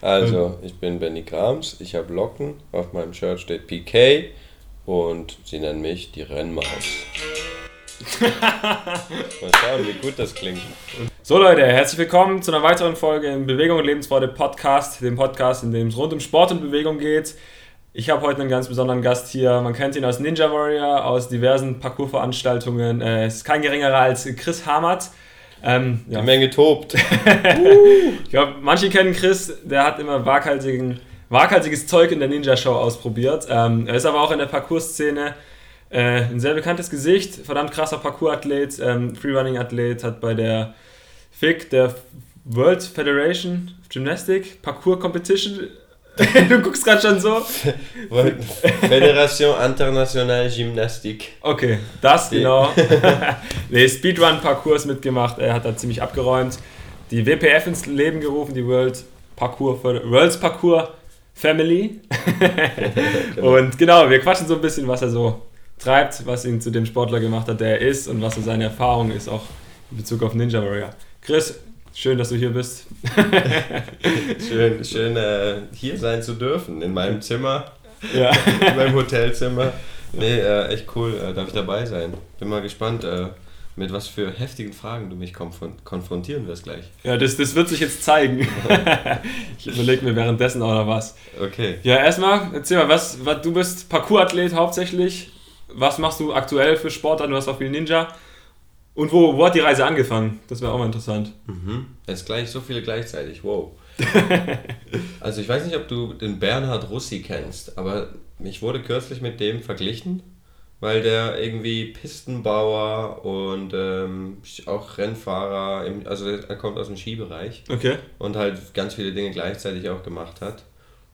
Also, ich bin Benny Grams, ich habe Locken, auf meinem Shirt steht PK und sie nennen mich die Rennmaus. Mal schauen, wie gut das klingt. So Leute, herzlich willkommen zu einer weiteren Folge im Bewegung und Lebensfreude Podcast, dem Podcast, in dem es rund um Sport und Bewegung geht. Ich habe heute einen ganz besonderen Gast hier. Man kennt ihn aus Ninja Warrior, aus diversen Parkour-Veranstaltungen. Äh, Es ist kein geringerer als Chris Hamert. Ähm, ja. Die Menge tobt. Ich glaube, manche kennen Chris, der hat immer waghalsigen, waghalsiges Zeug in der Ninja-Show ausprobiert. Ähm, er ist aber auch in der Parkour-Szene äh, ein sehr bekanntes Gesicht, verdammt krasser Parkour-Athlet, ähm, Freerunning-Athlet, hat bei der FIG, der World Federation of Gymnastic, Parkour Competition, du guckst gerade schon so. Fédération Internationale Gymnastique. Okay, das Die- genau. nee, Speedrun-Parcours mitgemacht, er hat da ziemlich abgeräumt. Die WPF ins Leben gerufen, die World Parkour, World's Parkour Family. Und genau, wir quatschen so ein bisschen, was er so treibt, was ihn zu dem Sportler gemacht hat, der er ist und was so seine Erfahrung ist, auch in Bezug auf Ninja Warrior. Chris, schön, dass du hier bist. Schön, schön äh, hier sein zu dürfen, in meinem Zimmer, Ja. in meinem Hotelzimmer. Nee, äh, echt cool, äh, darf ich dabei sein. Bin mal gespannt, äh, mit was für heftigen Fragen du mich konfron konfrontieren wirst gleich. Ja, das, das wird sich jetzt zeigen. ich überlege mir währenddessen auch noch was. Okay. Ja, erstmal, erzähl mal, was, was du bist Parkour-Athlet hauptsächlich. Was machst du aktuell für Sportarten? Du hast auch viel Ninja. Und wo, wo hat die Reise angefangen? Das wäre auch mal interessant. Mhm. Jetzt gleich so viele gleichzeitig, wow. also ich weiß nicht, ob du den Bernhard Russi kennst, aber ich wurde kürzlich mit dem verglichen, weil der irgendwie Pistenbauer und ähm, auch Rennfahrer, im, also er kommt aus dem Skibereich Okay. und halt ganz viele Dinge gleichzeitig auch gemacht hat.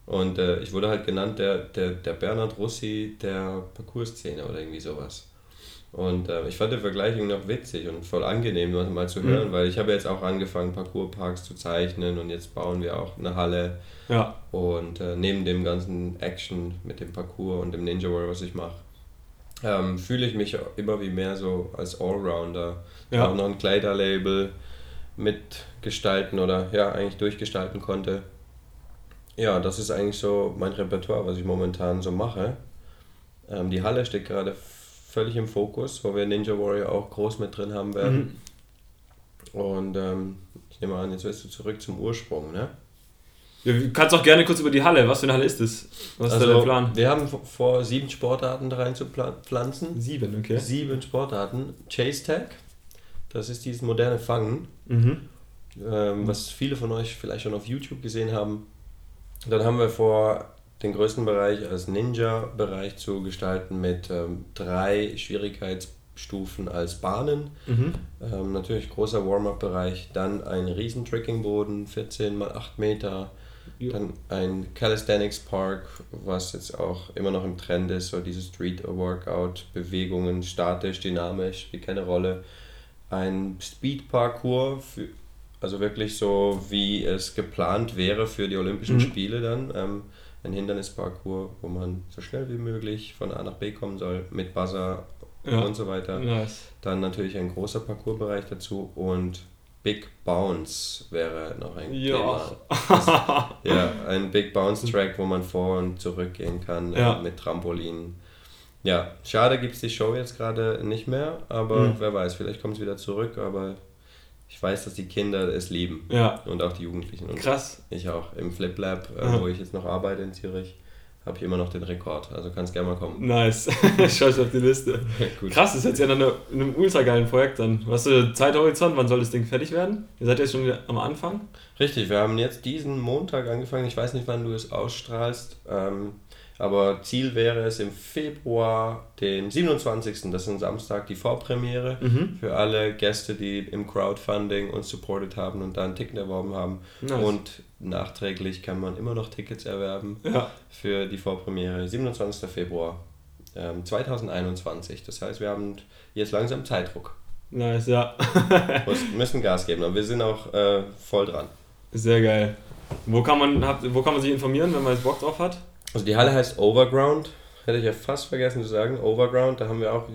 Und äh, ich wurde halt genannt der, der, der Bernhard Russi der Parcours-Szene oder irgendwie sowas. Und äh, ich fand den Vergleich irgendwie noch witzig und voll angenehm, mal, mal zu hören, weil ich habe jetzt auch angefangen, Parcoursparks zu zeichnen und jetzt bauen wir auch eine Halle. Ja. Und äh, neben dem ganzen Action mit dem Parcours und dem Ninja Warrior, was ich mache, ähm, fühle ich mich immer wie mehr so als Allrounder. Ja. Auch noch ein Kleiderlabel mitgestalten oder ja, eigentlich durchgestalten konnte. Ja, das ist eigentlich so mein Repertoire, was ich momentan so mache. Ähm, die Halle steht gerade völlig im Fokus, wo wir Ninja Warrior auch groß mit drin haben werden. Und ähm, ich nehme an, jetzt wirst du zurück zum Ursprung, ne? ja. Du kannst auch gerne kurz über die Halle. Was für eine Halle ist das? Was ist da der Plan? wir haben vor, sieben Sportarten da rein zu pflanzen. Sieben, okay. Sieben Sportarten. Chase Tag, das ist dieses moderne Fangen, Mhm. ähm, was viele von euch vielleicht schon auf YouTube gesehen haben. Dann haben wir vor, den größten Bereich als Ninja-Bereich zu gestalten mit ähm, drei Schwierigkeitsstufen als Bahnen. Mhm. Ähm, natürlich großer Warm-up-Bereich, dann ein riesen Trickingboden, 14 mal 8 Meter, Ja. dann ein Calisthenics Park, was jetzt auch immer noch im Trend ist, so diese Street Workout, Bewegungen, statisch, dynamisch, spielt keine Rolle. Ein Speed Parkour, für, also wirklich so wie es geplant wäre für die Olympischen Mhm. Spiele dann. Ähm, ein Hindernisparcours, wo man so schnell wie möglich von A nach B kommen soll, mit Buzzer Ja. und so weiter. Nice. Dann natürlich ein großer Parcoursbereich dazu und Big Bounce wäre noch ein Ja. Thema. Ja, ein Big Bounce Track, wo man vor und zurück gehen kann Ja. äh, mit Trampolin. Ja, schade gibt es die Show jetzt gerade nicht mehr, aber Mhm. wer weiß, vielleicht kommt es wieder zurück, aber ich weiß, dass die Kinder es lieben Ja. und auch die Jugendlichen. Und Krass. ich auch. Im Flip Lab, äh, Ja. wo ich jetzt noch arbeite in Zürich, habe ich immer noch den Rekord. Also kannst gerne mal kommen. Nice. Schau auf die Liste. Gut. Krass, das ist jetzt ja noch eine, in einem ultra geilen Projekt dann. Was ist der Zeithorizont? Wann soll das Ding fertig werden? Ihr seid jetzt schon wieder am Anfang? Richtig, wir haben jetzt diesen Montag angefangen. Ich weiß nicht, wann du es ausstrahlst, ähm, aber Ziel wäre es im Februar, den 27. Das ist ein Samstag, die Vorpremiere Mhm. für alle Gäste, die im Crowdfunding uns supported haben und da ein Ticket erworben haben. Nice. Und nachträglich kann man immer noch Tickets erwerben Ja. für die Vorpremiere. 27. Februar ähm, 2021. Das heißt, wir haben jetzt langsam Zeitdruck. Nice, ja. Wir müssen Gas geben, aber wir sind auch äh, voll dran. Sehr geil. Wo kann man, wo kann man sich informieren, wenn man jetzt Bock drauf hat? Also die Halle heißt Overground, hätte ich ja fast vergessen zu sagen. Overground, da haben wir auch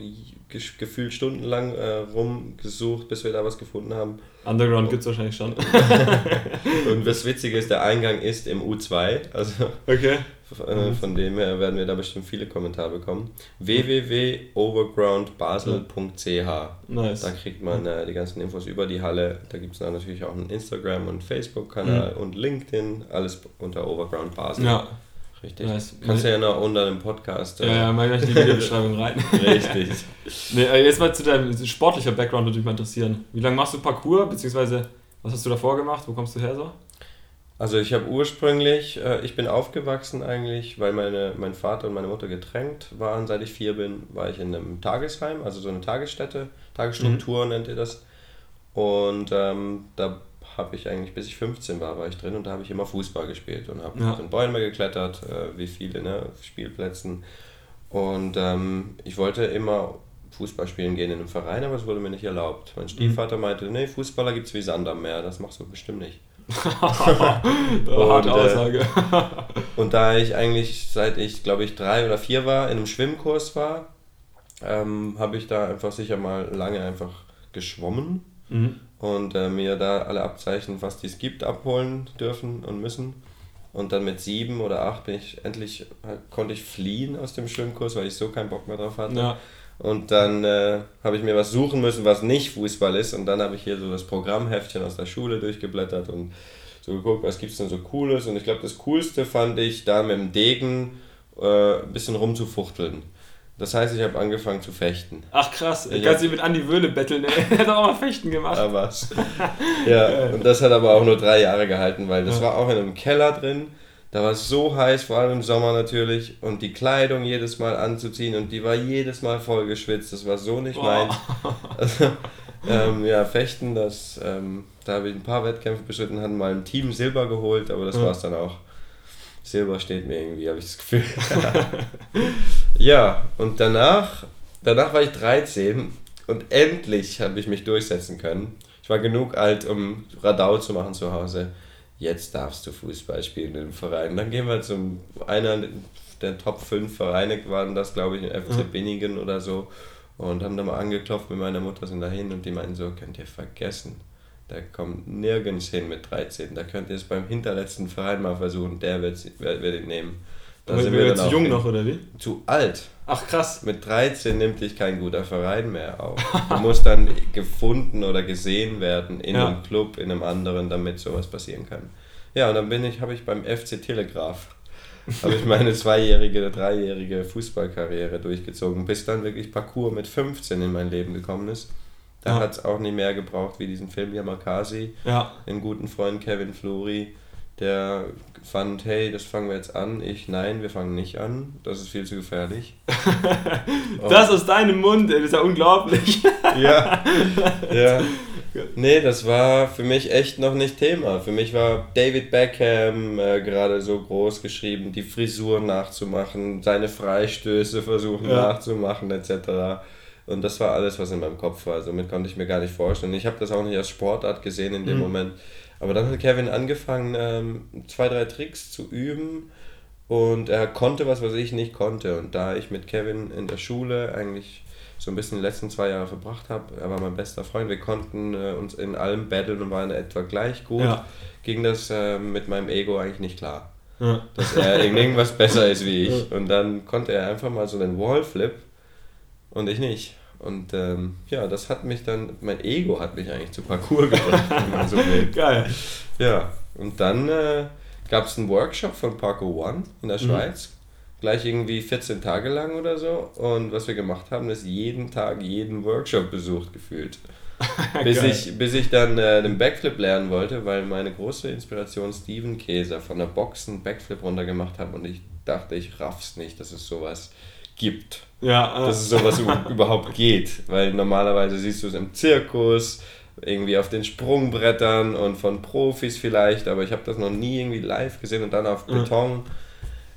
gefühlt stundenlang äh, rumgesucht, bis wir da was gefunden haben. Underground gibt es wahrscheinlich schon. und das Witzige ist, der Eingang ist im U2. Also okay. Äh, von dem her werden wir da bestimmt viele Kommentare bekommen. www.overgroundbasel.ch Nice. Da kriegt man äh, die ganzen Infos über die Halle. Da gibt es natürlich auch einen Instagram- und Facebook-Kanal mhm. und LinkedIn. Alles unter Overground Basel. Ja. Richtig. Nice. Kannst du ja noch unter dem Podcast. Äh, ja, ja, mal gleich in die Videobeschreibung rein. Richtig. nee, äh, jetzt mal zu deinem sportlichen Background würde mich mal interessieren. Wie lange machst du Parcours, beziehungsweise was hast du davor gemacht? Wo kommst du her so? Also ich habe ursprünglich, äh, ich bin aufgewachsen eigentlich, weil meine, mein Vater und meine Mutter getränkt waren. Seit ich vier bin, war ich in einem Tagesheim, also so eine Tagesstätte, Tagesstruktur mhm. nennt ihr das. Und ähm, da habe ich eigentlich, bis ich 15 war, war ich drin und da habe ich immer Fußball gespielt und habe ja. in Bäume geklettert, äh, wie viele, ne, Spielplätzen. Und ähm, ich wollte immer Fußball spielen gehen in einem Verein, aber es wurde mir nicht erlaubt. Mein mhm. Stiefvater meinte, nee, Fußballer gibt es wie Sand am Meer, das machst du bestimmt nicht. Harte Aussage. Äh, und da ich eigentlich seit ich, glaube ich, drei oder vier war, in einem Schwimmkurs war, ähm, habe ich da einfach sicher mal lange einfach geschwommen mhm. Und äh, mir da alle Abzeichen, was dies gibt, abholen dürfen und müssen. Und dann mit sieben oder acht bin ich endlich, halt, konnte ich fliehen aus dem Schwimmkurs, weil ich so keinen Bock mehr drauf hatte. Ja. Und dann äh, habe ich mir was suchen müssen, was nicht Fußball ist. Und dann habe ich hier so das Programmheftchen aus der Schule durchgeblättert und so geguckt, was gibt es denn so Cooles. Und ich glaube, das Coolste fand ich, da mit dem Degen äh, ein bisschen rumzufuchteln. Das heißt, ich habe angefangen zu fechten. Ach krass, ich kannst dich mit Andi Wöhle betteln, er hat auch mal Fechten gemacht. Ja, was. ja, und das hat aber auch nur drei Jahre gehalten, weil das ja. war auch in einem Keller drin da war es so heiß, vor allem im Sommer natürlich, und die Kleidung jedes Mal anzuziehen und die war jedes Mal voll geschwitzt. Das war so nicht mein. Also, ähm, ja, Fechten, das, ähm, da habe ich ein paar Wettkämpfe bestritten, hatten mal ein Team Silber geholt, aber das ja. war es dann auch. Silber steht mir irgendwie, habe ich das Gefühl. ja, und danach, danach war ich 13 und endlich habe ich mich durchsetzen können. Ich war genug alt, um Radau zu machen zu Hause jetzt darfst du Fußball spielen im Verein. Dann gehen wir zum einer der Top 5 Vereine waren das, glaube ich, in FC mhm. Binningen oder so. Und haben da mal angeklopft mit meiner Mutter, sind dahin und die meinten so, könnt ihr vergessen. Der kommt nirgends hin mit 13. Da könnt ihr es beim hinterletzten Verein mal versuchen, der wird, wird, wird ihn nehmen. Da sind wir, wir zu jung noch, oder wie? Zu alt. Ach krass. Mit 13 nimmt dich kein guter Verein mehr auf. Du musst dann gefunden oder gesehen werden in ja. einem Club, in einem anderen, damit sowas passieren kann. Ja, und dann bin ich, habe ich beim FC Telegraph habe ich meine zweijährige, dreijährige Fußballkarriere durchgezogen, bis dann wirklich Parcours mit 15 in mein Leben gekommen ist. Da ja. hat es auch nicht mehr gebraucht wie diesen Film Yamakasi. Ja. Den guten Freund Kevin Flori der fand, hey, das fangen wir jetzt an. Ich, nein, wir fangen nicht an. Das ist viel zu gefährlich. das aus deinem Mund, ey, das ist ja unglaublich. ja, ja. Nee, das war für mich echt noch nicht Thema. Für mich war David Beckham äh, gerade so groß geschrieben, die Frisur nachzumachen, seine Freistöße versuchen ja. nachzumachen, etc. Und das war alles, was in meinem Kopf war. Somit konnte ich mir gar nicht vorstellen. Ich habe das auch nicht als Sportart gesehen in dem mhm. Moment. Aber dann hat Kevin angefangen, ähm, zwei, drei Tricks zu üben und er konnte was, was ich nicht konnte. Und da ich mit Kevin in der Schule eigentlich so ein bisschen die letzten zwei Jahre verbracht habe, er war mein bester Freund, wir konnten äh, uns in allem battlen und waren etwa gleich gut, ja. ging das äh, mit meinem Ego eigentlich nicht klar. Ja. Dass er irgendwas besser ist wie ich. Und dann konnte er einfach mal so einen Wallflip und ich nicht. Und ähm, ja, das hat mich dann, mein Ego hat mich eigentlich zu Parcours gebracht, wenn man so will. Geil. Ja, und dann äh, gab es einen Workshop von Parkour One in der mhm. Schweiz. Gleich irgendwie 14 Tage lang oder so. Und was wir gemacht haben, ist jeden Tag jeden Workshop besucht gefühlt. bis, ich, bis ich dann äh, den Backflip lernen wollte, weil meine große Inspiration Steven Käser von der Boxen Backflip runter gemacht hat und ich dachte, ich raff's nicht, dass es sowas gibt. Ja, äh. Dass es sowas überhaupt geht. Weil normalerweise siehst du es im Zirkus, irgendwie auf den Sprungbrettern und von Profis vielleicht, aber ich habe das noch nie irgendwie live gesehen und dann auf Beton. Mhm.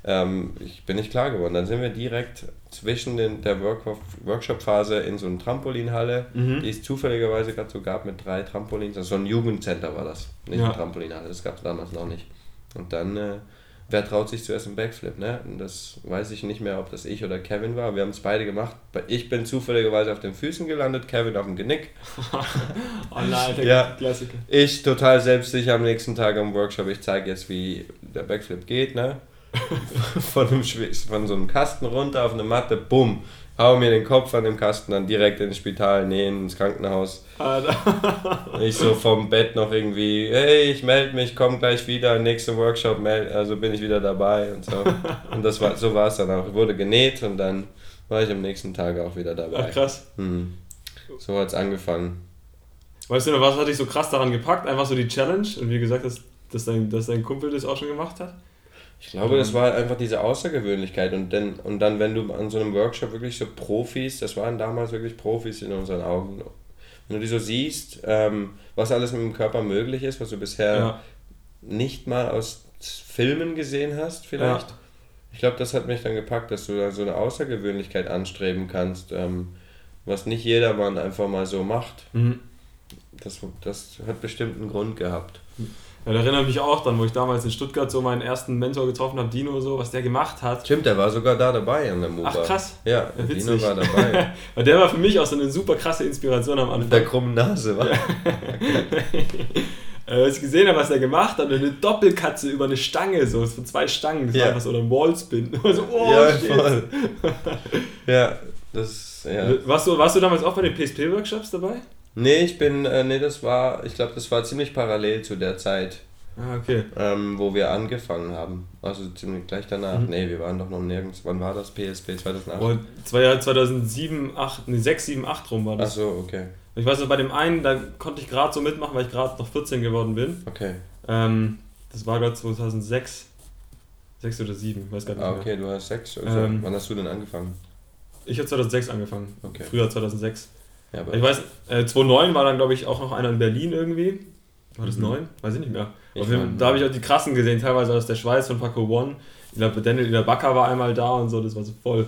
Ähm, ich bin nicht klar geworden. Dann sind wir direkt zwischen den, der Work Workshop-Phase in so eine Trampolinhalle, mhm. die es zufälligerweise gerade so gab mit drei Trampolins. Also so ein Jugendcenter war das, nicht ja. eine Trampolinhalle, das gab es damals noch nicht. Und dann äh, wer traut sich zuerst einen Backflip, ne? Und das weiß ich nicht mehr, ob das ich oder Kevin war. Wir haben es beide gemacht. Ich bin zufälligerweise auf den Füßen gelandet, Kevin auf dem Genick. oh nein, der ja, Klassiker. Ich total selbstsicher am nächsten Tag am Workshop. Ich zeige jetzt, wie der Backflip geht, ne? von, einem, von so einem Kasten runter auf eine Matte, bumm hau mir den Kopf an dem Kasten, dann direkt ins Spital, nee, ins Krankenhaus. ich so vom Bett noch irgendwie, hey, ich melde mich, komm gleich wieder, nächster Workshop, meld, also bin ich wieder dabei und so. Und das war, so war es dann auch. Ich wurde genäht und dann war ich am nächsten Tag auch wieder dabei. Ach, krass. Hm. So hat es angefangen. Weißt du noch, was hat dich so krass daran gepackt? Einfach so die Challenge und wie gesagt, dass, dass, dein, dass dein Kumpel das auch schon gemacht hat? Ich glaube, das war einfach diese Außergewöhnlichkeit und dann, und dann, wenn du an so einem Workshop wirklich so Profis, das waren damals wirklich Profis in unseren Augen, wenn du die so siehst, ähm, was alles mit dem Körper möglich ist, was du bisher ja. nicht mal aus Filmen gesehen hast, vielleicht. Ja. Ich glaube, das hat mich dann gepackt, dass du da so eine Außergewöhnlichkeit anstreben kannst, ähm, was nicht jedermann einfach mal so macht. Mhm. Das, das hat bestimmt einen Grund gehabt. Ja, da erinnere mich auch dann, wo ich damals in Stuttgart so meinen ersten Mentor getroffen habe, Dino, so, was der gemacht hat. Stimmt, der war sogar da dabei an der MOBA. Ach krass. Ja, ja Dino war dabei. Weil der war für mich auch so eine super krasse Inspiration am Anfang. Mit der krummen Nase, war. Äh, als ich gesehen habe, was er gemacht hat, eine Doppelkatze über eine Stange, so von zwei Stangen, das ja. war einfach so ein Wallspin. so, oh, ja, voll. ja, das, ja. Warst du, warst du damals auch bei den PSP-Workshops dabei? Nee, ich bin, äh, nee, das war, ich glaube, das war ziemlich parallel zu der Zeit. Ah, okay. Ähm, wo wir angefangen haben. Also ziemlich gleich danach. Mhm. Nee, wir waren doch noch nirgends. Wann war das? PSP 2008? Oh, zwei Jahre 2007, 8, nee, 6, 7, 8 rum war das. Ach so, okay. Ich weiß noch, bei dem einen, da konnte ich gerade so mitmachen, weil ich gerade noch 14 geworden bin. Okay. Ähm, das war gerade 2006. 6 oder 7, weiß gar nicht ah, okay, mehr. du hast 6. Also, ähm, wann hast du denn angefangen? Ich habe 2006 angefangen. Okay. Früher 2006. Ja, ich weiß, äh, 2009 war dann, glaube ich, auch noch einer in Berlin irgendwie. War das mhm. 9? Weiß ich nicht mehr. Ich jeden, da habe ich auch die krassen gesehen, teilweise aus der Schweiz von Paco One. Ich glaube, Daniel der Backer war einmal da und so, das war so voll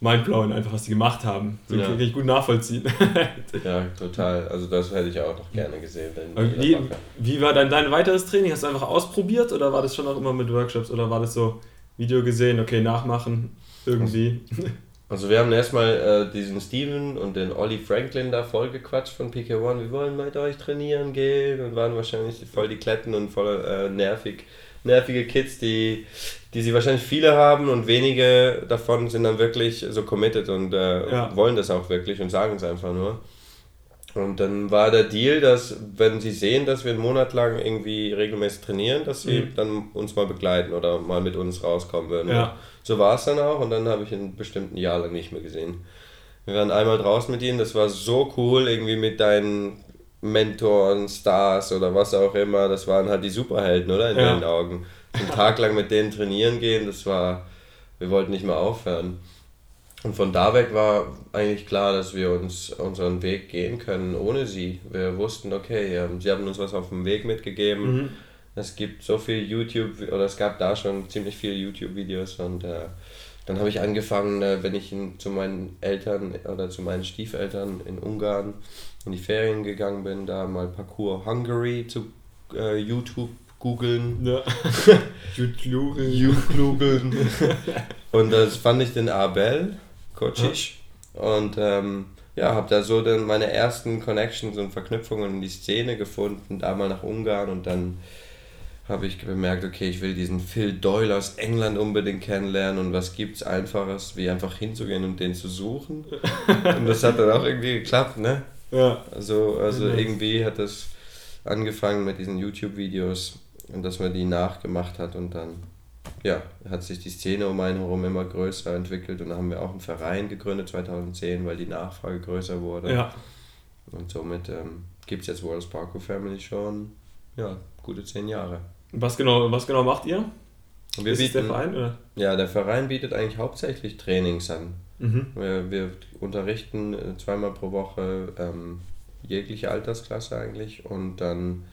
mindblowing, einfach was die gemacht haben. So ja. kann ich gut nachvollziehen. ja, total. Also das hätte ich auch noch gerne gesehen. Wie, wie war dann dein weiteres Training? Hast du einfach ausprobiert oder war das schon auch immer mit Workshops oder war das so Video gesehen, okay, nachmachen, irgendwie? Also wir haben erstmal äh, diesen Steven und den Olli Franklin da voll gequatscht von PK1, wir wollen mit euch trainieren gehen und waren wahrscheinlich voll die Kletten und voll äh, nervig, nervige Kids, die, die sie wahrscheinlich viele haben und wenige davon sind dann wirklich so committed und äh, ja. wollen das auch wirklich und sagen es einfach nur. Und dann war der Deal, dass wenn sie sehen, dass wir einen Monat lang irgendwie regelmäßig trainieren, dass sie mhm. dann uns mal begleiten oder mal mit uns rauskommen würden. Ja. So war es dann auch und dann habe ich ihn bestimmt ein Jahr lang nicht mehr gesehen. Wir waren einmal draußen mit ihnen, das war so cool, irgendwie mit deinen Mentoren, Stars oder was auch immer. Das waren halt die Superhelden, oder? In ja. deinen Augen. Einen Tag lang mit denen trainieren gehen, das war, wir wollten nicht mehr aufhören. Und von da weg war eigentlich klar, dass wir uns unseren Weg gehen können ohne sie. Wir wussten, okay, sie haben uns was auf dem Weg mitgegeben. Mhm. Es gibt so viel YouTube, oder es gab da schon ziemlich viele YouTube-Videos und äh, dann habe ich angefangen, äh, wenn ich in, zu meinen Eltern oder zu meinen Stiefeltern in Ungarn in die Ferien gegangen bin, da mal Parcours Hungary zu äh, YouTube googeln. Ja. YouTube googeln. und das fand ich den Abel Kocic. Und ähm, ja, habe da so dann meine ersten Connections und Verknüpfungen in die Szene gefunden, da mal nach Ungarn und dann habe ich bemerkt, okay, ich will diesen Phil Doyle aus England unbedingt kennenlernen und was gibt es Einfaches, wie einfach hinzugehen und den zu suchen. und das hat dann auch irgendwie geklappt, ne? Ja. Also, also ja. irgendwie hat das angefangen mit diesen YouTube-Videos und dass man die nachgemacht hat und dann ja, hat sich die Szene um einen herum immer größer entwickelt und dann haben wir auch einen Verein gegründet 2010, weil die Nachfrage größer wurde. Ja. Und somit ähm, gibt es jetzt World Parkour Family schon ja, gute zehn Jahre. Was genau, was genau macht ihr? Wir Ist bieten, der Verein? Oder? Ja, der Verein bietet eigentlich hauptsächlich Trainings an. Mhm. Wir, wir unterrichten äh, zweimal pro Woche ähm, jegliche Altersklasse eigentlich und dann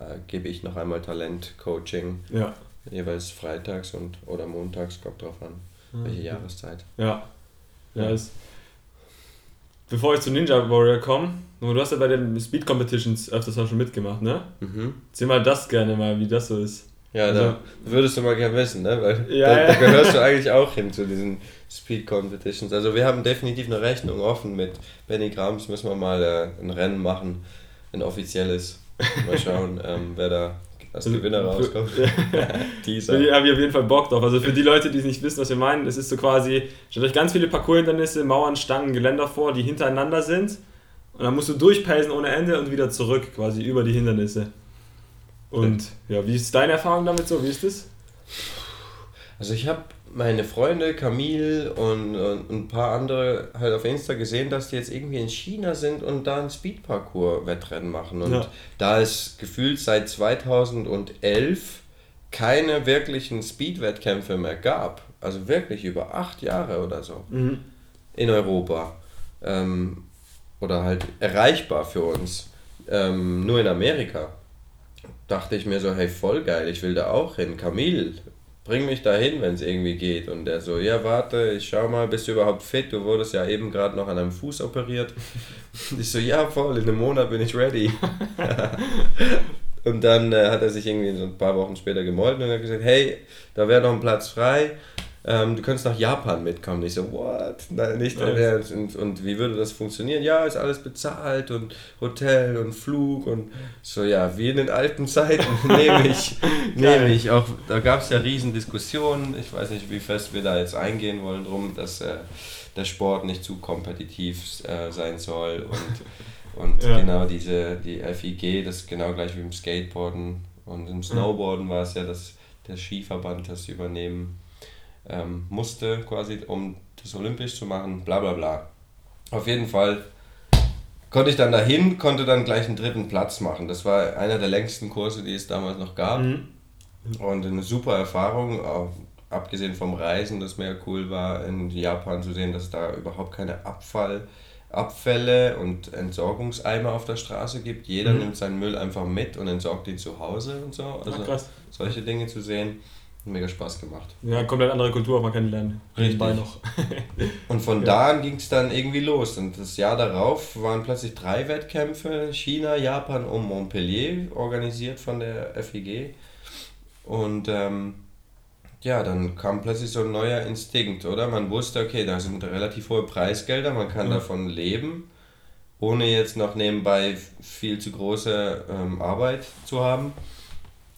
äh, gebe ich noch einmal Talent-Coaching. Ja jeweils freitags und oder montags, kommt drauf an, mhm. welche Jahreszeit. Ja. Ja, ist. Bevor ich zu Ninja Warrior komme, du hast ja bei den Speed Competitions öfters auch schon mitgemacht, ne? Mhm. Erzähl mal das gerne mal, wie das so ist. Ja, also, da würdest du mal gerne wissen, ne? Weil ja, da, da, gehörst du eigentlich auch hin zu diesen Speed Competitions. Also wir haben definitiv eine Rechnung offen mit Benny Grams, müssen wir mal äh, ein Rennen machen, ein offizielles. Mal schauen, ähm, wer da als also Gewinner rauskommt. Teaser. Da habe ich auf jeden Fall Bock drauf. Also für die Leute, die es nicht wissen, was wir meinen, es ist so quasi, stellt euch ganz viele Parcours-Hindernisse, Mauern, Stangen, Geländer vor, die hintereinander sind. Und dann musst du durchpeisen ohne Ende und wieder zurück, quasi über die Hindernisse. Und ja, wie ist deine Erfahrung damit so? Wie ist das? Also ich habe meine Freunde, Camille und, und ein paar andere halt auf Insta gesehen, dass die jetzt irgendwie in China sind und da ein Speedparcours-Wettrennen machen. Und ja. da es gefühlt seit 2011 keine wirklichen Speed-Wettkämpfe mehr gab, also wirklich über acht Jahre oder so mhm. in Europa, ähm, oder halt erreichbar für uns, ähm, nur in Amerika dachte ich mir so, hey, voll geil, ich will da auch hin. Camille, bring mich da hin, wenn es irgendwie geht. Und der so, ja, warte, ich schau mal, bist du überhaupt fit? Du wurdest ja eben gerade noch an einem Fuß operiert. ich so, ja, voll, in einem Monat bin ich ready. und dann äh, hat er sich irgendwie so ein paar Wochen später gemolden und hat gesagt, hey, da wäre noch ein Platz frei ähm, du könntest nach Japan mitkommen. Ich so, what? Nein, nicht Ernst. Und, und wie würde das funktionieren? Ja, ist alles bezahlt und Hotel und Flug und so, ja, wie in den alten Zeiten nehme ich. nehme ich. Auch, da gab es ja riesen Diskussionen. Ich weiß nicht, wie fest wir da jetzt eingehen wollen drum, dass äh, der Sport nicht zu kompetitiv äh, sein soll und, und ja. genau diese, die FIG, das ist genau gleich wie im Skateboarden und im Snowboarden war es ja, dass der Skiverband das übernehmen ähm, musste, quasi, um das olympisch zu machen, bla bla bla. Auf jeden Fall konnte ich dann dahin, konnte dann gleich einen dritten Platz machen. Das war einer der längsten Kurse, die es damals noch gab. Mhm. Und eine super Erfahrung, auch abgesehen vom Reisen, das mega cool war, in Japan zu sehen, dass da überhaupt keine Abfall, Abfälle und Entsorgungseimer auf der Straße gibt. Jeder mhm. nimmt seinen Müll einfach mit und entsorgt ihn zu Hause und so. Also Ach, solche Dinge zu sehen mega Spaß gemacht. Ja, komplett andere Kultur auch mal kennenlernen. Richtig. noch. und von ja. da an ging es dann irgendwie los. Und das Jahr darauf waren plötzlich drei Wettkämpfe, China, Japan und Montpellier, organisiert von der FIG. Und ähm, ja, dann kam plötzlich so ein neuer Instinkt, oder? Man wusste, okay, da sind relativ hohe Preisgelder, man kann ja. davon leben, ohne jetzt noch nebenbei viel zu große ähm, Arbeit zu haben.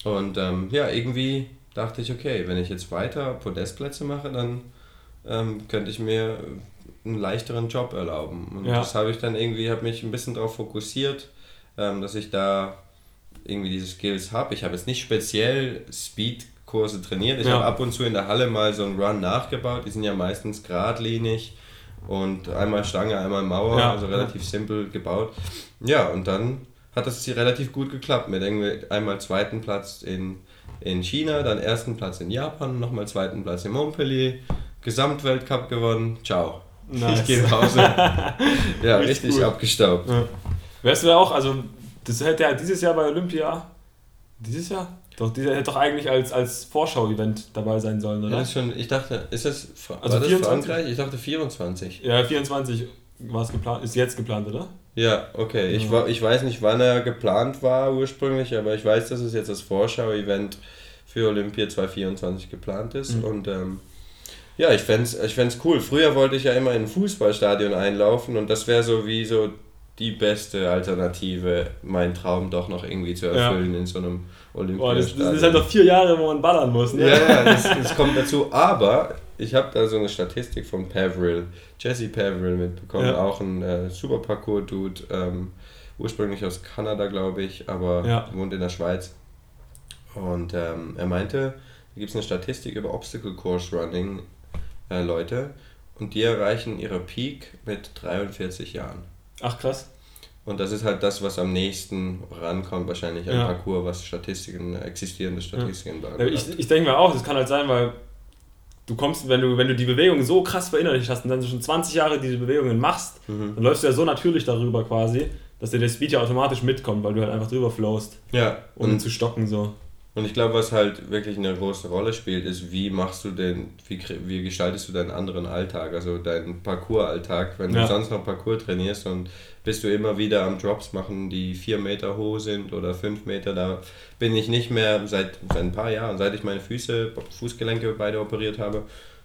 Und ähm, ja, irgendwie dachte ich, okay, wenn ich jetzt weiter Podestplätze mache, dann ähm, könnte ich mir einen leichteren Job erlauben. Und ja. das habe ich dann irgendwie, habe mich ein bisschen darauf fokussiert, ähm, dass ich da irgendwie diese Skills habe. Ich habe jetzt nicht speziell Speed-Kurse trainiert. Ich ja. habe ab und zu in der Halle mal so einen Run nachgebaut. Die sind ja meistens geradlinig und einmal Stange, einmal Mauer, ja. also relativ simpel gebaut. Ja, und dann hat das relativ gut geklappt mit irgendwie einmal zweiten Platz in in China, dann ersten Platz in Japan, nochmal zweiten Platz in Montpellier, Gesamtweltcup gewonnen, ciao. Nice. Ich gehe nach Hause. ja, richtig, richtig abgestaubt. Ja. Wärst du da auch, also das hätte ja dieses Jahr bei Olympia, dieses Jahr? Doch, dieser hätte doch eigentlich als, als Vorschau-Event dabei sein sollen, oder? Ja, schon, ich dachte, ist das, also war 24? das Frankreich? Ich dachte 24. Ja, 24 war es geplant, ist jetzt geplant, oder? Ja, okay. Ich, war, ich weiß nicht, wann er geplant war ursprünglich, aber ich weiß, dass es jetzt das Vorschau-Event für Olympia 2024 geplant ist. Mhm. Und ähm, ja, ich fände es ich fänd's cool. Früher wollte ich ja immer in ein Fußballstadion einlaufen und das wäre so wie so die beste Alternative, meinen Traum doch noch irgendwie zu erfüllen ja. in so einem Olympiastadion. Boah, das, das ist halt noch vier Jahre, wo man ballern muss. Ne? Ja, ja, das, das kommt dazu. Aber ich habe da so eine Statistik von Pavrill, Jesse Pavrill mitbekommen, ja. auch ein äh, super Parcours-Dude, ähm, ursprünglich aus Kanada, glaube ich, aber ja. wohnt in der Schweiz. Und ähm, er meinte, da gibt es eine Statistik über Obstacle Course Running äh, Leute und die erreichen ihre Peak mit 43 Jahren. Ach krass. Und das ist halt das, was am nächsten rankommt, wahrscheinlich ein ja. Parcours, was Statistiken, existierende Statistiken ja. Ich, ich denke mir auch, das kann halt sein, weil du kommst, wenn du, wenn du die Bewegung so krass verinnerlicht hast und dann schon 20 Jahre diese Bewegungen machst, mhm. dann läufst du ja so natürlich darüber quasi, dass dir der Speed ja automatisch mitkommt, weil du halt einfach drüber flowst. Ja. Ohne zu stocken so. Und ich glaube, was halt wirklich eine große Rolle spielt, ist, wie machst du den, wie, wie gestaltest du deinen anderen Alltag, also deinen Parcours-Alltag, wenn ja. du sonst noch Parcours trainierst und bist du immer wieder am Drops machen, die vier Meter hoch sind oder fünf Meter, da bin ich nicht mehr seit, seit ein paar Jahren, seit ich meine Füße, Fußgelenke beide operiert habe,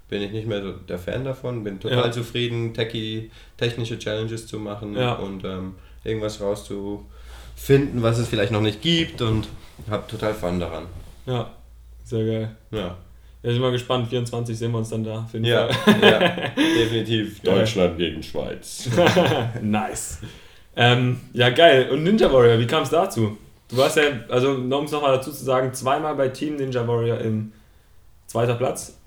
bin ich nicht mehr so der Fan davon, bin total ja. zufrieden, techie, technische Challenges zu machen ja. und ähm, irgendwas rauszufinden, was es vielleicht noch nicht gibt und habe total Fun daran. Ja, sehr geil. Ja. Ja, ich bin mal gespannt, 24 sehen wir uns dann da. Auf jeden ja, ja, definitiv. Deutschland gegen Schweiz. nice. Ähm, ja, geil. Und Ninja Warrior, wie kam es dazu? Du warst ja, also um es nochmal dazu zu sagen, zweimal bei Team Ninja Warrior im zweiter Platz.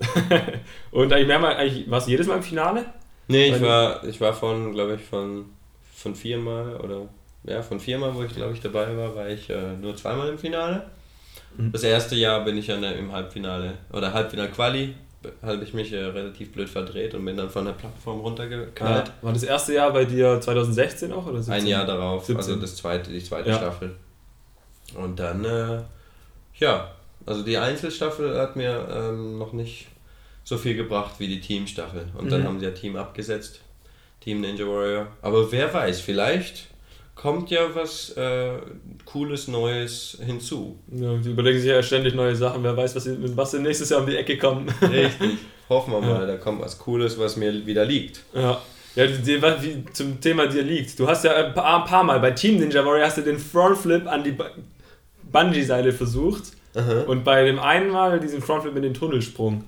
Und eigentlich mehrmal, eigentlich, warst du jedes Mal im Finale? Nee, ich war, ich war von, glaube ich, von, von viermal oder ja, von viermal, wo ich glaube ich dabei war, war ich äh, nur zweimal im Finale. Mhm. Das erste Jahr bin ich dann im Halbfinale oder Halbfinal-Quali, habe ich mich äh, relativ blöd verdreht und bin dann von der Plattform runtergeknallt. Ja, war das erste Jahr bei dir 2016 auch? Oder 17? Ein Jahr darauf, 17. also das zweite, die zweite ja. Staffel. Und dann, äh, ja, also die Einzelstaffel hat mir ähm, noch nicht so viel gebracht wie die Teamstaffel. Und mhm. dann haben sie ja Team abgesetzt, Team Ninja Warrior. Aber wer weiß, vielleicht kommt ja was äh, Cooles, Neues hinzu. Ja, die überlegen sich ja ständig neue Sachen. Wer weiß, was sie, mit was sie nächstes Jahr um die Ecke kommen. Richtig. Hoffen wir mal, ja. da kommt was Cooles, was mir wieder liegt. Ja. Ja, die, wie zum Thema dir liegt. Du hast ja ein paar, ein paar Mal bei Team Ninja Warrior hast du den Frontflip an die Bungee-Seile versucht. Aha. Und bei dem einen Mal diesen Frontflip in den Tunnelsprung.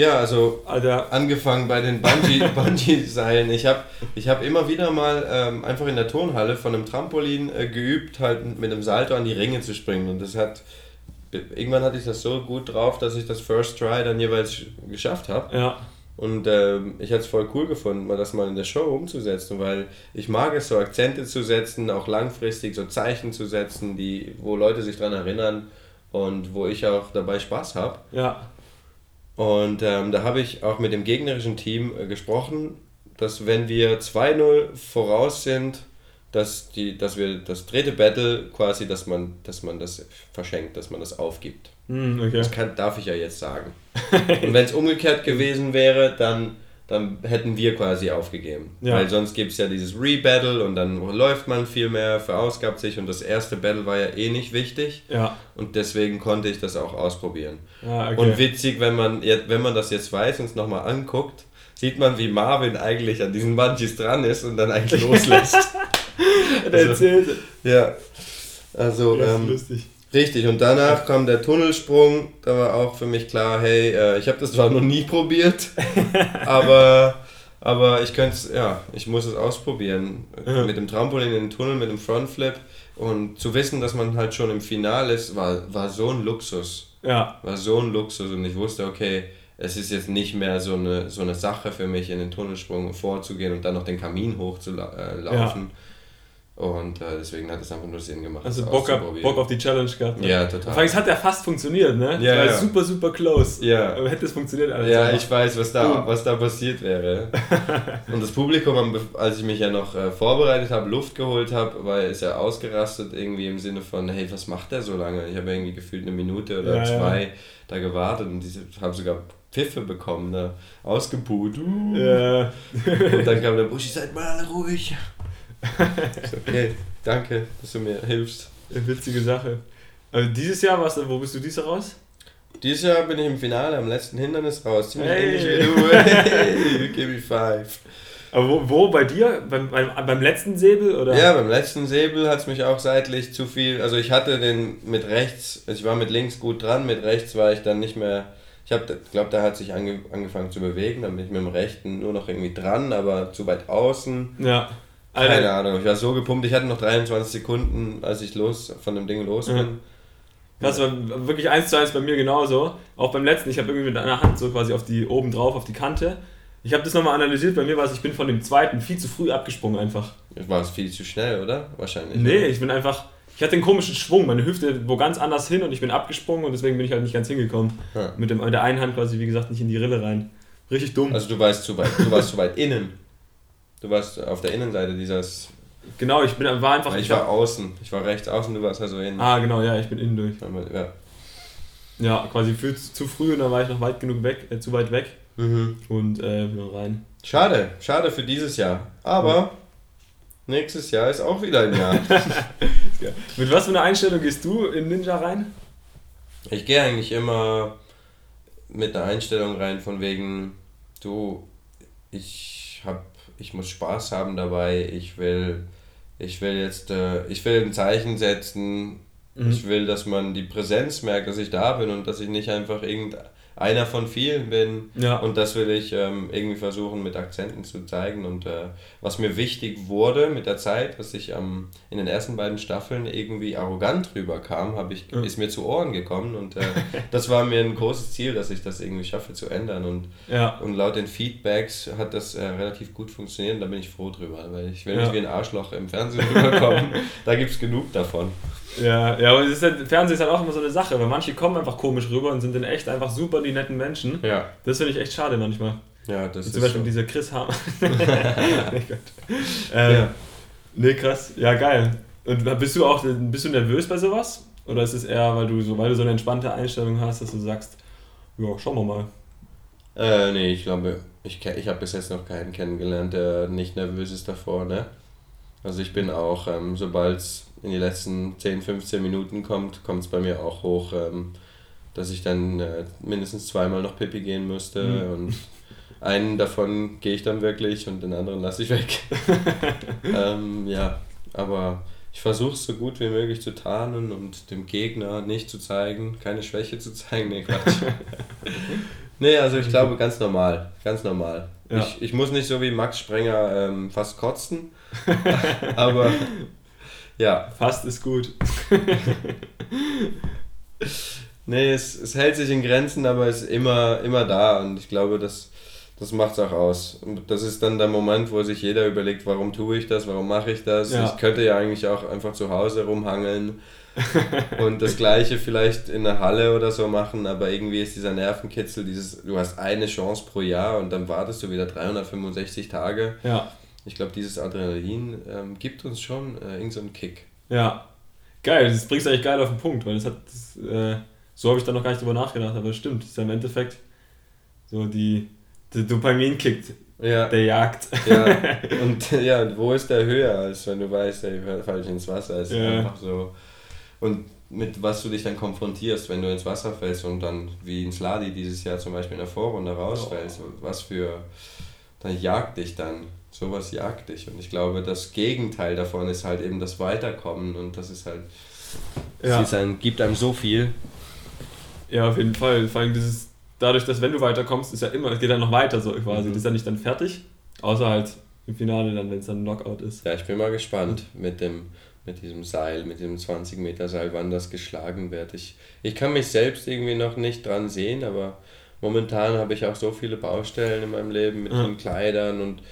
Ja, also Alter. angefangen bei den Bungee-Seilen. Bungee ich habe ich hab immer wieder mal ähm, einfach in der Turnhalle von einem Trampolin äh, geübt, halt mit einem Salto an die Ringe zu springen. Und das hat, irgendwann hatte ich das so gut drauf, dass ich das First Try dann jeweils geschafft habe. Ja. Und ähm, ich hätte es voll cool gefunden, mal das mal in der Show umzusetzen, weil ich mag es, so Akzente zu setzen, auch langfristig so Zeichen zu setzen, die, wo Leute sich daran erinnern und wo ich auch dabei Spaß habe. Ja. Und ähm, da habe ich auch mit dem gegnerischen Team äh, gesprochen, dass wenn wir 2-0 voraus sind, dass, die, dass wir das dritte Battle quasi, dass man, dass man das verschenkt, dass man das aufgibt. Mm, okay. Das kann, darf ich ja jetzt sagen. Und wenn es umgekehrt gewesen wäre, dann dann hätten wir quasi aufgegeben. Ja. Weil sonst gibt es ja dieses Re-Battle und dann läuft man viel mehr, verausgabt sich und das erste Battle war ja eh nicht wichtig. Ja. Und deswegen konnte ich das auch ausprobieren. Ja, okay. Und witzig, wenn man, wenn man das jetzt weiß und es nochmal anguckt, sieht man, wie Marvin eigentlich an diesen Bungees dran ist und dann eigentlich loslässt. Also, erzählt. Ja. Also, ähm, lustig. Richtig, und danach kam der Tunnelsprung. Da war auch für mich klar, hey, äh, ich habe das zwar noch nie probiert, aber, aber ich könnte es, ja, ich muss es ausprobieren. Ja. Mit dem Trampolin in den Tunnel, mit dem Frontflip. Und zu wissen, dass man halt schon im Finale ist, war, war so ein Luxus. Ja. War so ein Luxus. Und ich wusste, okay, es ist jetzt nicht mehr so eine, so eine Sache für mich, in den Tunnelsprung vorzugehen und dann noch den Kamin hochzulaufen. Äh, ja und äh, deswegen hat es einfach nur Sinn gemacht. Also Bock, ab, Bock auf die Challenge gehabt. Ne? Ja, total. Vor allem, es hat ja fast funktioniert, ne? Ja, War ja. super, super close. Ja. Aber hätte es funktioniert, alles Ja, ich weiß, was da, was da passiert wäre. und das Publikum, als ich mich ja noch äh, vorbereitet habe, Luft geholt habe, war ist ja ausgerastet irgendwie im Sinne von, hey, was macht der so lange? Ich habe irgendwie gefühlt eine Minute oder ja, zwei ja. da gewartet und haben sogar Pfiffe bekommen, ne? ausgebuht. Uh. Ja. und dann kam der Buschi, seid mal alle ruhig okay, danke, dass du mir hilfst. Witzige Sache. Also dieses Jahr warst du, wo bist du dieses Jahr raus? Dieses Jahr bin ich im Finale am letzten Hindernis raus. Ziemlich hey. ähnlich wie du. Hey, give me five. Aber wo, wo bei dir? Beim, beim, beim letzten Säbel? Oder? Ja, beim letzten Säbel hat es mich auch seitlich zu viel. Also ich hatte den mit rechts, also ich war mit links gut dran, mit rechts war ich dann nicht mehr. Ich glaube, da hat sich ange, angefangen zu bewegen, dann bin ich mit dem rechten nur noch irgendwie dran, aber zu weit außen. Ja. Alter. Keine Ahnung, ich war so gepumpt, ich hatte noch 23 Sekunden, als ich los von dem Ding los bin. Ja. Das war wirklich eins zu eins bei mir genauso. Auch beim letzten, ich habe irgendwie mit einer Hand so quasi auf die oben drauf, auf die Kante. Ich habe das nochmal analysiert, bei mir war es, ich bin von dem zweiten viel zu früh abgesprungen einfach. War es viel zu schnell, oder? Wahrscheinlich. Nee, oder? ich bin einfach, ich hatte einen komischen Schwung, meine Hüfte wo ganz anders hin und ich bin abgesprungen und deswegen bin ich halt nicht ganz hingekommen. Ja. Mit, dem, mit der einen Hand quasi, wie gesagt, nicht in die Rille rein. Richtig dumm. Also du warst zu weit, du warst zu weit innen. Du warst auf der Innenseite dieses. Genau, ich bin, war einfach. Ich, ich war außen. Ich war rechts außen, du warst also innen. Ah, genau, ja, ich bin innen durch. Ja, Ja, quasi viel zu früh und dann war ich noch weit genug weg, äh, zu weit weg. Mhm. Und äh, rein. Schade, schade für dieses Jahr. Aber ja. nächstes Jahr ist auch wieder ein Jahr. Mit was für einer Einstellung gehst du in Ninja rein? Ich gehe eigentlich immer mit einer Einstellung rein von wegen, du, ich hab, ich muss Spaß haben dabei, ich will, ich will jetzt, äh, ich will ein Zeichen setzen, mhm. ich will, dass man die Präsenz merkt, dass ich da bin und dass ich nicht einfach irgendein einer von vielen bin. Ja. Und das will ich ähm, irgendwie versuchen mit Akzenten zu zeigen. Und äh, was mir wichtig wurde mit der Zeit, dass ich ähm, in den ersten beiden Staffeln irgendwie arrogant rüberkam, ich, ja. ist mir zu Ohren gekommen. Und äh, das war mir ein großes Ziel, dass ich das irgendwie schaffe zu ändern. Und, ja. und laut den Feedbacks hat das äh, relativ gut funktioniert. Und da bin ich froh drüber, weil ich will nicht wie ein Arschloch im Fernsehen rüberkommen. da gibt es genug davon. Ja, ja, aber ist halt, Fernsehen ist halt auch immer so eine Sache, weil manche kommen einfach komisch rüber und sind dann echt einfach super die netten Menschen. Ja. Das finde ich echt schade manchmal. Ja, das ist Zum Beispiel so. dieser Chris Hammer. nee, ähm, ja. nee, krass. Ja, geil. Und bist du auch bist du nervös bei sowas? Oder ist es eher, weil du so, weil du so eine entspannte Einstellung hast, dass du sagst, ja, schauen wir mal. Äh, nee, ich glaube, ich, ich habe bis jetzt noch keinen kennengelernt, der nicht nervös ist davor, ne? Also ich bin auch, ähm, sobald es in die letzten 10, 15 Minuten kommt, kommt es bei mir auch hoch, ähm, dass ich dann äh, mindestens zweimal noch Pipi gehen müsste mhm. und einen davon gehe ich dann wirklich und den anderen lasse ich weg. ähm, ja, aber ich versuche es so gut wie möglich zu tarnen und dem Gegner nicht zu zeigen, keine Schwäche zu zeigen. Nee, Quatsch. nee, also ich glaube ganz normal, ganz normal. Ja. Ich, ich muss nicht so wie Max Sprenger ähm, fast kotzen, aber ja. Fast ist gut. nee, es, es hält sich in Grenzen, aber es ist immer, immer da und ich glaube, das, das macht es auch aus. Und das ist dann der Moment, wo sich jeder überlegt, warum tue ich das, warum mache ich das. Ja. Ich könnte ja eigentlich auch einfach zu Hause rumhangeln und das gleiche vielleicht in der Halle oder so machen, aber irgendwie ist dieser Nervenkitzel, dieses, du hast eine Chance pro Jahr und dann wartest du wieder 365 Tage. Ja ich glaube, dieses Adrenalin ähm, gibt uns schon äh, irgendeinen so Kick. Ja, geil, das bringst du eigentlich geil auf den Punkt, weil das hat, das, äh, so habe ich da noch gar nicht drüber nachgedacht, aber das stimmt, das ist ja im Endeffekt so die, der Dopamin-Kick, ja. der Jagd. Ja, und ja, wo ist der höher, als wenn du weißt, ey, fall ich ins Wasser, ist ja. einfach so. Und mit was du dich dann konfrontierst, wenn du ins Wasser fällst und dann wie in Sladi dieses Jahr zum Beispiel in der Vorrunde rausfällst, oh. was für, dann jagt dich dann sowas jagt dich. Und ich glaube, das Gegenteil davon ist halt eben das Weiterkommen und das ist halt, ja. ist ein, gibt einem so viel. Ja, auf jeden Fall. Vor allem dieses, dadurch, dass wenn du weiterkommst, ist ja immer, es geht dann noch weiter so quasi. Mhm. Das ist ja nicht dann fertig, außer halt im Finale dann, wenn es dann ein Knockout ist. Ja, ich bin mal gespannt mit dem mit diesem Seil, mit dem 20 Meter Seil, wann das geschlagen wird. Ich, ich kann mich selbst irgendwie noch nicht dran sehen, aber momentan habe ich auch so viele Baustellen in meinem Leben mit ja. den Kleidern und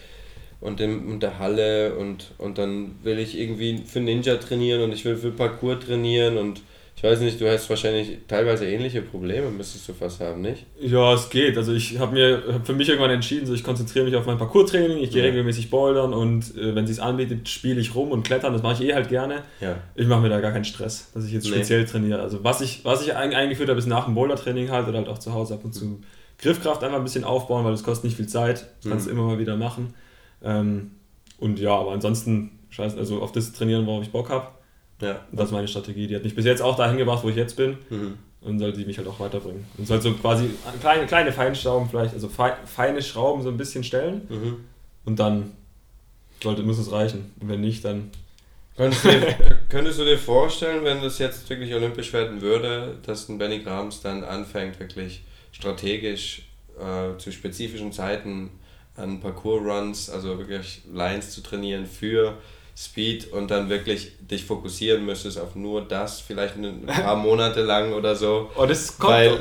und in, in der Halle und, und dann will ich irgendwie für Ninja trainieren und ich will für Parkour trainieren und ich weiß nicht, du hast wahrscheinlich teilweise ähnliche Probleme, müsstest du fast haben, nicht? Ja, es geht. Also ich habe mir hab für mich irgendwann entschieden, so ich konzentriere mich auf mein Parkour-Training, ich gehe ja. regelmäßig bouldern und äh, wenn es anbietet, spiele ich rum und klettern, das mache ich eh halt gerne. Ja. Ich mache mir da gar keinen Stress, dass ich jetzt nee. speziell trainiere. Also was ich, was ich eingeführt habe, ist nach dem Boulder-Training halt oder halt auch zu Hause ab und zu Griffkraft einfach ein bisschen aufbauen, weil das kostet nicht viel Zeit, das kannst du mhm. immer mal wieder machen. Ähm, und ja, aber ansonsten, scheiße, also auf das trainieren, worauf ich Bock habe. Ja. Das ist meine Strategie. Die hat mich bis jetzt auch dahin gebracht, wo ich jetzt bin. Mhm. Und sollte die mich halt auch weiterbringen. Und sollte so quasi kleine, kleine Feinschrauben vielleicht, also feine Schrauben so ein bisschen stellen. Mhm. Und dann sollte, muss es reichen. Und wenn nicht, dann. Könntest du, dir, könntest du dir vorstellen, wenn das jetzt wirklich olympisch werden würde, dass ein Benny Grams dann anfängt, wirklich strategisch äh, zu spezifischen Zeiten an Parkour-Runs, also wirklich Lines zu trainieren für Speed und dann wirklich dich fokussieren müsstest auf nur das, vielleicht ein paar Monate lang oder so. Oh, das kommt weil,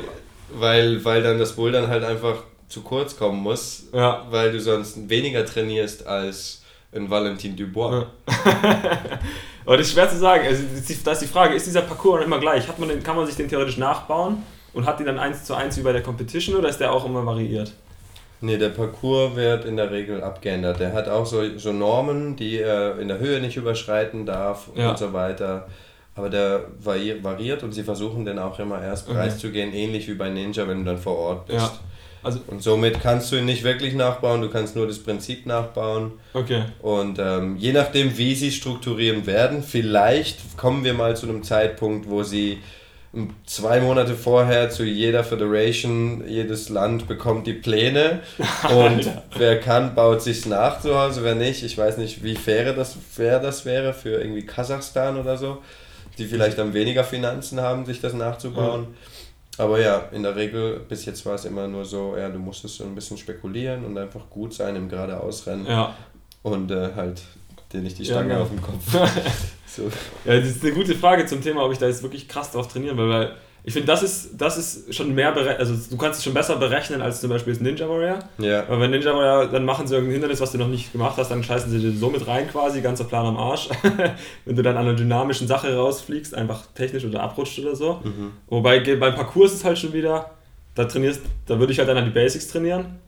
weil, weil dann das Bouldern halt einfach zu kurz kommen muss, ja. weil du sonst weniger trainierst als ein Valentin Dubois. Ja. Aber das ist schwer zu sagen. Also, da ist die Frage, ist dieser Parcours immer gleich? Hat man den, kann man sich den theoretisch nachbauen und hat die dann eins zu eins wie bei der Competition oder ist der auch immer variiert? Nee, der Parcours wird in der Regel abgeändert. Der hat auch so, so Normen, die er in der Höhe nicht überschreiten darf ja. und so weiter. aber der variiert und sie versuchen dann auch immer erst preiszugehen, okay. ähnlich wie bei Ninja, wenn du dann vor Ort bist. Ja. Also und somit kannst du ihn nicht wirklich nachbauen, du kannst nur das Prinzip nachbauen. Okay. Und ähm, je nachdem, wie sie strukturieren werden, vielleicht kommen wir mal zu einem Zeitpunkt, wo sie zwei Monate vorher zu jeder Federation, jedes Land bekommt die Pläne und wer kann, baut sich's nach zu Hause, wer nicht, ich weiß nicht, wie fair das, fair das wäre für irgendwie Kasachstan oder so, die vielleicht dann weniger Finanzen haben, sich das nachzubauen. Mhm. Aber ja, in der Regel, bis jetzt war es immer nur so, ja, du musstest so ein bisschen spekulieren und einfach gut sein im geradeausrennen. Ja. Und äh, halt dir nicht die Stange ja, ja. auf dem Kopf. so. Ja, das ist eine gute Frage zum Thema, ob ich da jetzt wirklich krass drauf trainieren will, weil ich finde, das ist, das ist schon mehr, also du kannst es schon besser berechnen als zum Beispiel das Ninja Warrior. Ja. Aber wenn Ninja Warrior, dann machen sie irgendein Hindernis, was du noch nicht gemacht hast, dann scheißen sie dir so mit rein quasi, ganzer Plan am Arsch. wenn du dann an einer dynamischen Sache rausfliegst, einfach technisch oder abrutscht oder so. Mhm. Wobei beim Parcours ist es halt schon wieder, da trainierst, da würde ich halt dann an die Basics trainieren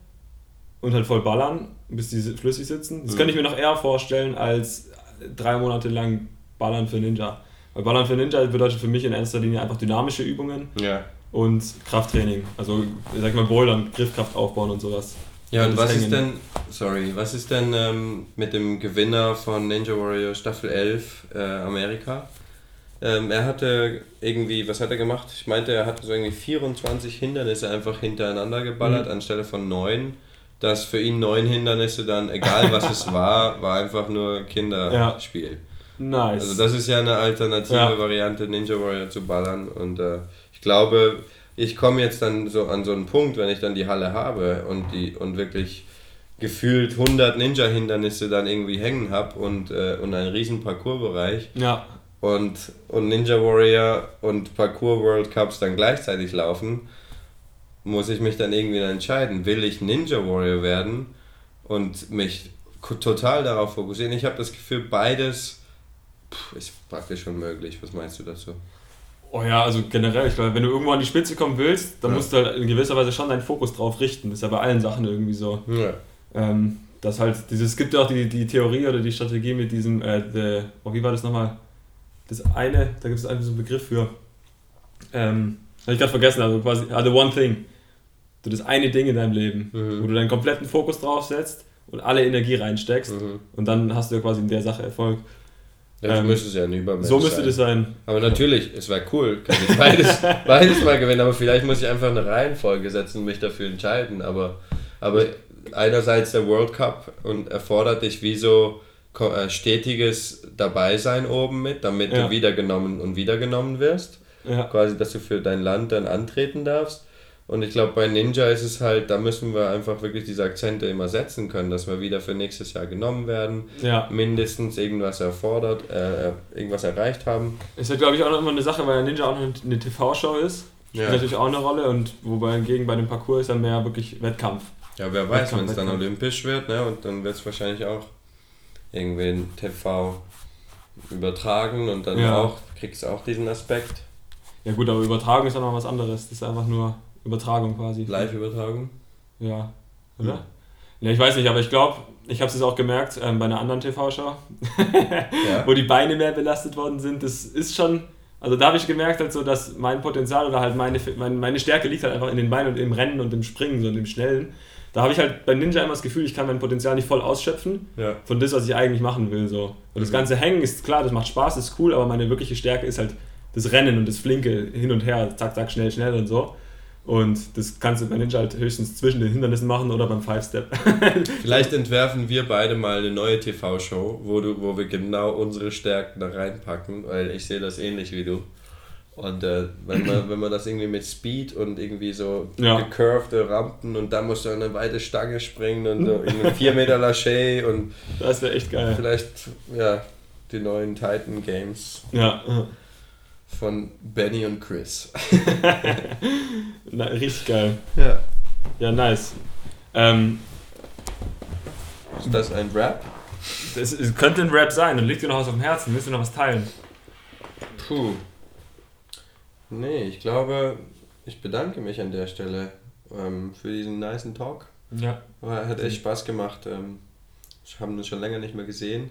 und halt voll ballern, bis die flüssig sitzen. Das mhm. könnte ich mir noch eher vorstellen, als drei Monate lang ballern für Ninja. Weil Ballern für Ninja bedeutet für mich in erster Linie einfach dynamische Übungen ja. und Krafttraining. Also, ich sag mal, Bouldern, Griffkraft aufbauen und sowas. Ja, und, was ist denn, sorry, was ist denn ähm, mit dem Gewinner von Ninja Warrior Staffel 11 äh, Amerika? Ähm, er hatte irgendwie, was hat er gemacht? Ich meinte, er hatte so irgendwie 24 Hindernisse einfach hintereinander geballert, mhm. anstelle von neun. Dass für ihn neun Hindernisse dann, egal was es war, war einfach nur Kinderspiel. Ja. Nice. Also das ist ja eine alternative ja. Variante, Ninja Warrior zu ballern. Und äh, ich glaube, ich komme jetzt dann so an so einen Punkt, wenn ich dann die Halle habe und, die, und wirklich gefühlt 100 Ninja-Hindernisse dann irgendwie hängen habe und, äh, und einen riesen Parcoursbereich. Ja. Und, und Ninja Warrior und Parkour World Cups dann gleichzeitig laufen, muss ich mich dann irgendwie entscheiden, will ich Ninja Warrior werden und mich total darauf fokussieren. Ich habe das Gefühl, beides ist praktisch unmöglich. Was meinst du dazu? Oh ja, also generell, ich glaube, wenn du irgendwo an die Spitze kommen willst, dann ja. musst du halt in gewisser Weise schon deinen Fokus drauf richten. Das ist ja bei allen Sachen irgendwie so. Ja. Ähm, das halt, dieses, es gibt ja auch die, die Theorie oder die Strategie mit diesem, äh, the, oh, wie war das nochmal? Das eine, da gibt es einfach so einen Begriff für. Ähm, habe ich gerade vergessen, also quasi, the one thing. Du das eine Ding in deinem Leben, mhm. wo du deinen kompletten Fokus drauf setzt und alle Energie reinsteckst mhm. und dann hast du ja quasi in der Sache Erfolg. Ja, ähm, müsste es ja ein Übermensch So müsste sein. das sein. Aber natürlich, es wäre cool, kann ich beides, beides mal gewinnen, aber vielleicht muss ich einfach eine Reihenfolge setzen und mich dafür entscheiden. Aber, aber einerseits der World Cup und erfordert dich wie so äh, stetiges Dabeisein oben mit, damit ja. du wiedergenommen und wiedergenommen wirst. Ja. Quasi, dass du für dein Land dann antreten darfst. Und ich glaube, bei Ninja ist es halt, da müssen wir einfach wirklich diese Akzente immer setzen können, dass wir wieder für nächstes Jahr genommen werden, ja. mindestens irgendwas erfordert, äh, irgendwas erreicht haben. Ist ja, glaube ich, auch noch immer eine Sache, weil Ninja auch noch eine TV-Show ist. Spielt ja. natürlich auch eine Rolle und wobei hingegen bei dem Parcours ist dann mehr wirklich Wettkampf. Ja, wer weiß, wenn es dann olympisch wird, ne? Und dann wird es wahrscheinlich auch irgendwie in TV übertragen und dann ja. auch, kriegst du auch diesen Aspekt. Ja gut, aber Übertragung ist ja noch was anderes. Das ist einfach nur Übertragung quasi. Live-Übertragung? Ja, oder? Ja. ja. ich weiß nicht, aber ich glaube, ich habe es auch gemerkt ähm, bei einer anderen TV-Show, ja. wo die Beine mehr belastet worden sind. Das ist schon, also da habe ich gemerkt, halt so, dass mein Potenzial oder halt meine, meine, meine Stärke liegt halt einfach in den Beinen und im Rennen und im Springen, so und im Schnellen. Da habe ich halt bei Ninja immer das Gefühl, ich kann mein Potenzial nicht voll ausschöpfen ja. von das, was ich eigentlich machen will. So. Und mhm. das ganze Hängen ist klar, das macht Spaß, ist cool, aber meine wirkliche Stärke ist halt das Rennen und das Flinke hin und her, zack, zack, schnell, schnell und so. Und das kannst du bei Ninja halt höchstens zwischen den Hindernissen machen oder beim Five-Step. Vielleicht entwerfen wir beide mal eine neue TV-Show, wo, wo wir genau unsere Stärken da reinpacken, weil ich sehe das ähnlich wie du. Und äh, wenn, man, wenn man das irgendwie mit Speed und irgendwie so ja. gecurvte Rampen und dann musst du eine weite Stange springen und so irgendwie 4 Meter Lachey und. Das wäre echt geil. Vielleicht, ja, die neuen Titan Games. Ja von Benny und Chris. Na, richtig geil. Ja. Ja, nice. Ähm, ist das ein Rap? Es könnte ein Rap sein und liegt dir noch was auf dem Herzen. Willst du noch was teilen? Puh. Nee, ich glaube, ich bedanke mich an der Stelle ähm, für diesen niceen Talk. Ja. Hat echt Spaß gemacht. Ähm, wir haben uns schon länger nicht mehr gesehen.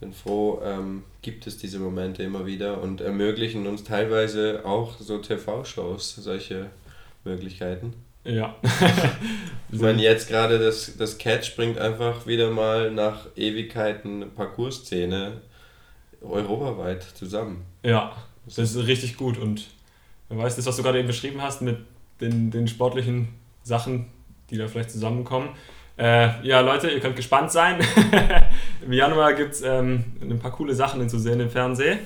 Bin froh, ähm, gibt es diese Momente immer wieder und ermöglichen uns teilweise auch so TV-Shows solche Möglichkeiten. Ja. ich meine, jetzt gerade das, das Catch bringt einfach wieder mal nach Ewigkeiten Parcours-Szene europaweit zusammen. Ja, das ist richtig gut und wer weiß, das, was du gerade eben beschrieben hast mit den, den sportlichen Sachen, die da vielleicht zusammenkommen. Äh, ja, Leute, ihr könnt gespannt sein. Im Januar gibt es ähm, ein paar coole Sachen zu sehen im Fernsehen.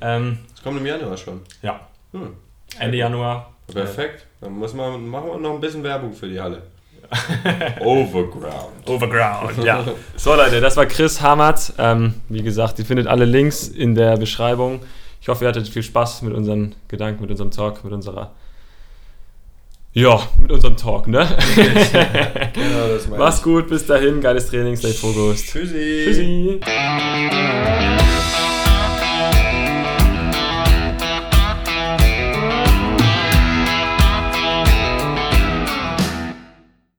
Ähm, das kommt im Januar schon. Ja. Hm. Ende Januar. Perfekt. Dann muss man, machen wir noch ein bisschen Werbung für die Halle. Overground. Overground, ja. So Leute, das war Chris Hamert. Ähm, wie gesagt, ihr findet alle Links in der Beschreibung. Ich hoffe, ihr hattet viel Spaß mit unseren Gedanken, mit unserem Talk, mit unserer ja, mit unserem Talk, ne? genau, das Mach's gut, bis dahin, geiles Training, stay focused. Tschüssi. Tschüssi.